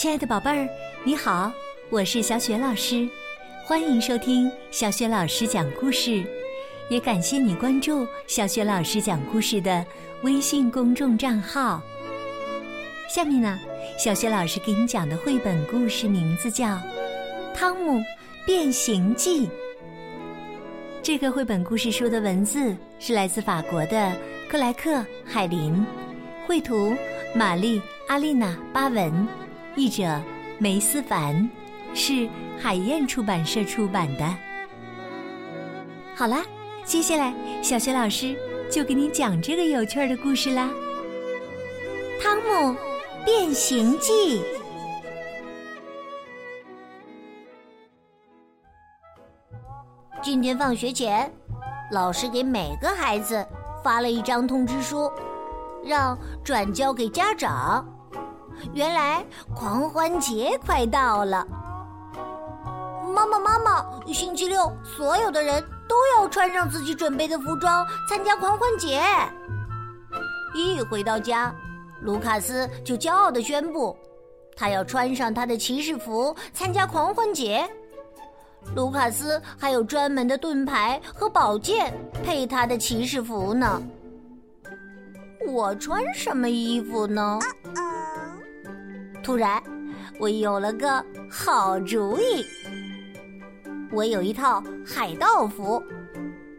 亲爱的宝贝儿，你好，我是小雪老师，欢迎收听小雪老师讲故事，也感谢你关注小雪老师讲故事的微信公众账号。下面呢，小雪老师给你讲的绘本故事名字叫《汤姆变形记》。这个绘本故事书的文字是来自法国的克莱克·海林，绘图玛丽·阿丽娜·巴文，译者梅思凡，是海燕出版社出版的。好啦，接下来小学老师就给你讲这个有趣的故事啦，《汤姆变形记》。今天放学前，老师给每个孩子发了一张通知书，让转交给家长。原来狂欢节快到了，妈妈妈妈，星期六所有的人都要穿上自己准备的服装参加狂欢节。一回到家，卢卡斯就骄傲地宣布，他要穿上他的骑士服参加狂欢节。卢卡斯还有专门的盾牌和宝剑配他的骑士服呢。我穿什么衣服呢？突然，我有了个好主意。我有一套海盗服，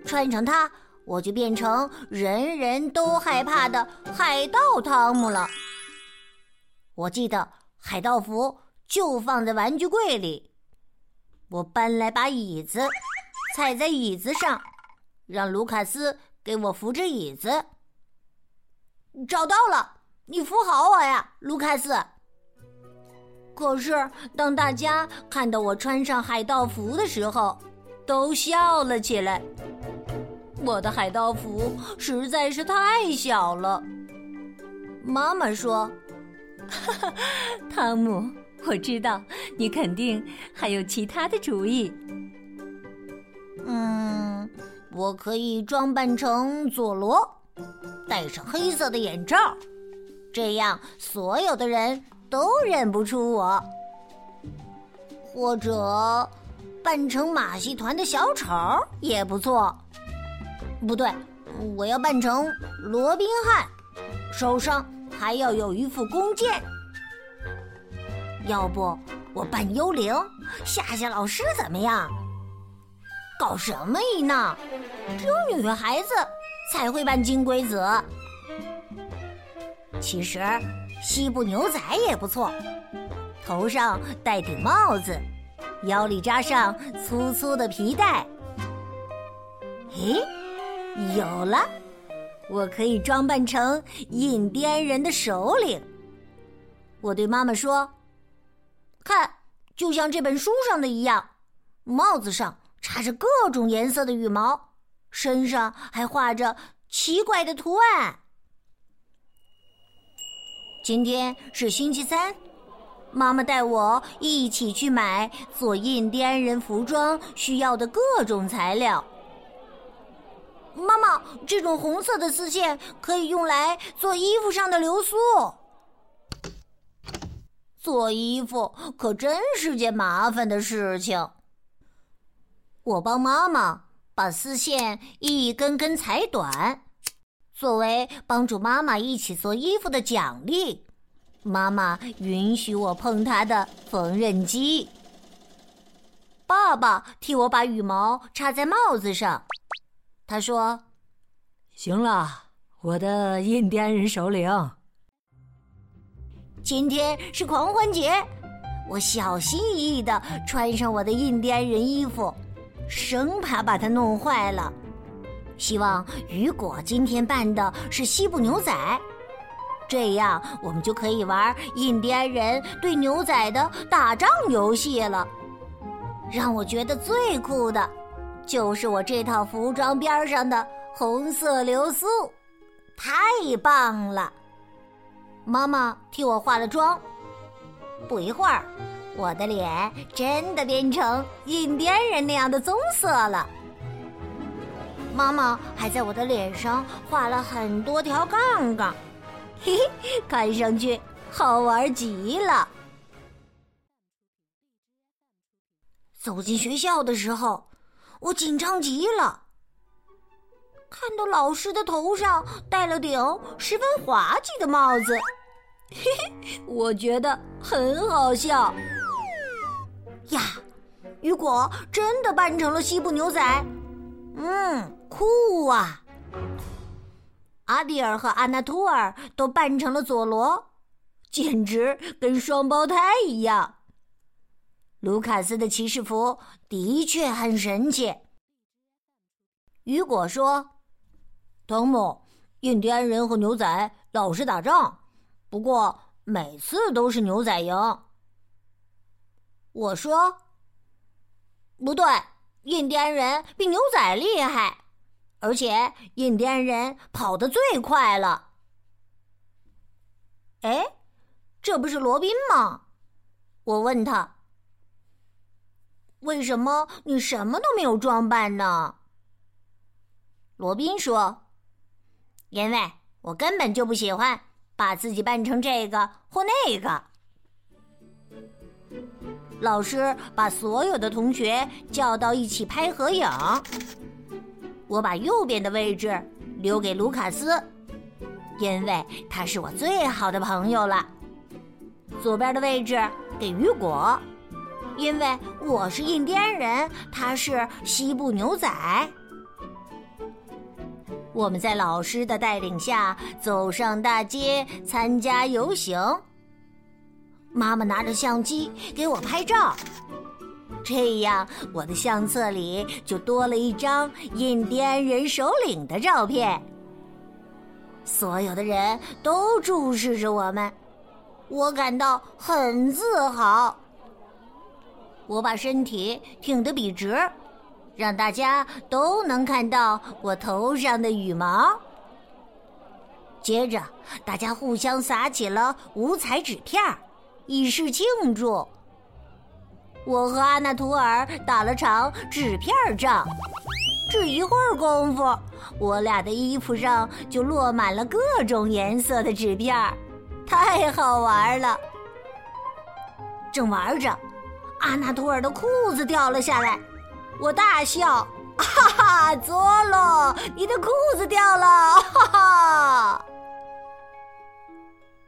穿上它，我就变成人人都害怕的海盗汤姆了。我记得海盗服就放在玩具柜里。我搬来把椅子，踩在椅子上，让卢卡斯给我扶着椅子。找到了，你扶好我呀，卢卡斯。可是当大家看到我穿上海盗服的时候，都笑了起来。我的海盗服实在是太小了。妈妈说：“哈哈，汤姆。”我知道你肯定还有其他的主意。嗯，我可以装扮成佐罗，戴上黑色的眼罩，这样所有的人都认不出我。或者扮成马戏团的小丑也不错。不对，我要扮成罗宾汉，手上还要有一副弓箭。要不我扮幽灵吓吓老师怎么样？搞什么一闹？只有女孩子才会扮金龟子。其实西部牛仔也不错，头上戴顶帽子，腰里扎上粗粗的皮带。咦，有了！我可以装扮成印第安人的首领。我对妈妈说。看，就像这本书上的一样，帽子上插着各种颜色的羽毛，身上还画着奇怪的图案。今天是星期三，妈妈带我一起去买做印第安人服装需要的各种材料。妈妈，这种红色的丝线可以用来做衣服上的流苏。做衣服可真是件麻烦的事情。我帮妈妈把丝线一根根裁短，作为帮助妈妈一起做衣服的奖励，妈妈允许我碰她的缝纫机。爸爸替我把羽毛插在帽子上，他说：“行了，我的印第安人首领。”今天是狂欢节，我小心翼翼的穿上我的印第安人衣服，生怕把它弄坏了。希望雨果今天扮的是西部牛仔，这样我们就可以玩印第安人对牛仔的打仗游戏了。让我觉得最酷的，就是我这套服装边上的红色流苏，太棒了！妈妈替我化了妆，不一会儿，我的脸真的变成印第安人那样的棕色了。妈妈还在我的脸上画了很多条杠杠，嘿嘿，看上去好玩极了。走进学校的时候，我紧张极了。看到老师的头上戴了顶十分滑稽的帽子，嘿嘿，我觉得很好笑。呀，雨果真的扮成了西部牛仔，嗯，酷啊！阿迪尔和阿纳托尔都扮成了佐罗，简直跟双胞胎一样。卢卡斯的骑士服的确很神气。雨果说。汤姆，印第安人和牛仔老是打仗，不过每次都是牛仔赢。我说：“不对，印第安人比牛仔厉害，而且印第安人跑得最快了。”哎，这不是罗宾吗？我问他：“为什么你什么都没有装扮呢？”罗宾说。因为我根本就不喜欢把自己扮成这个或那个。老师把所有的同学叫到一起拍合影，我把右边的位置留给卢卡斯，因为他是我最好的朋友了。左边的位置给雨果，因为我是印第安人，他是西部牛仔。我们在老师的带领下走上大街参加游行。妈妈拿着相机给我拍照，这样我的相册里就多了一张印第安人首领的照片。所有的人都注视着我们，我感到很自豪。我把身体挺得笔直。让大家都能看到我头上的羽毛。接着，大家互相撒起了五彩纸片儿以示庆祝。我和阿纳图尔打了场纸片仗，只一会儿功夫，我俩的衣服上就落满了各种颜色的纸片儿太好玩了。正玩着，阿纳图尔的裤子掉了下来。我大笑，哈哈！佐罗，你的裤子掉了，哈哈！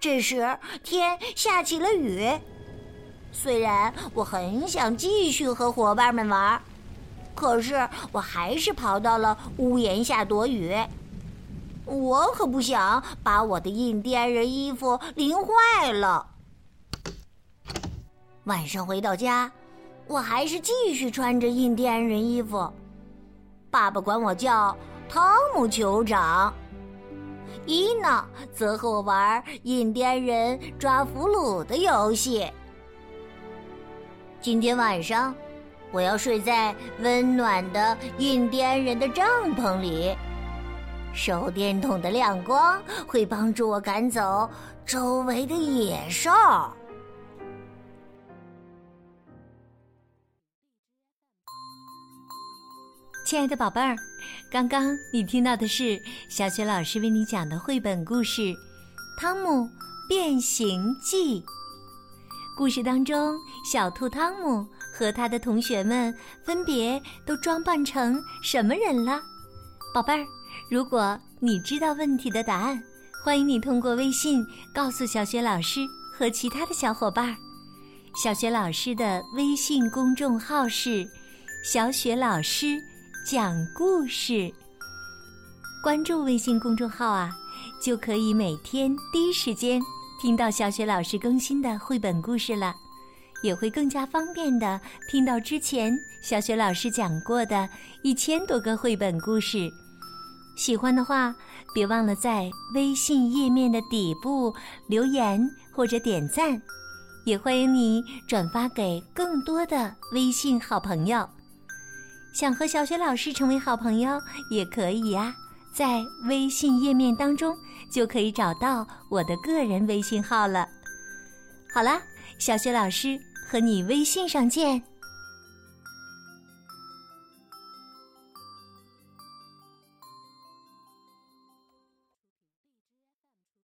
这时天下起了雨，虽然我很想继续和伙伴们玩，可是我还是跑到了屋檐下躲雨。我可不想把我的印第安人衣服淋坏了。晚上回到家。我还是继续穿着印第安人衣服，爸爸管我叫汤姆酋长，伊娜则和我玩印第安人抓俘虏的游戏。今天晚上，我要睡在温暖的印第安人的帐篷里，手电筒的亮光会帮助我赶走周围的野兽。亲爱的宝贝儿，刚刚你听到的是小雪老师为你讲的绘本故事《汤姆变形记》。故事当中，小兔汤姆和他的同学们分别都装扮成什么人了？宝贝儿，如果你知道问题的答案，欢迎你通过微信告诉小雪老师和其他的小伙伴。小雪老师的微信公众号是“小雪老师”。讲故事，关注微信公众号啊，就可以每天第一时间听到小雪老师更新的绘本故事了，也会更加方便的听到之前小雪老师讲过的一千多个绘本故事。喜欢的话，别忘了在微信页面的底部留言或者点赞，也欢迎你转发给更多的微信好朋友。想和小雪老师成为好朋友也可以呀，在微信页面当中就可以找到我的个人微信号了。好了，小雪老师和你微信上见。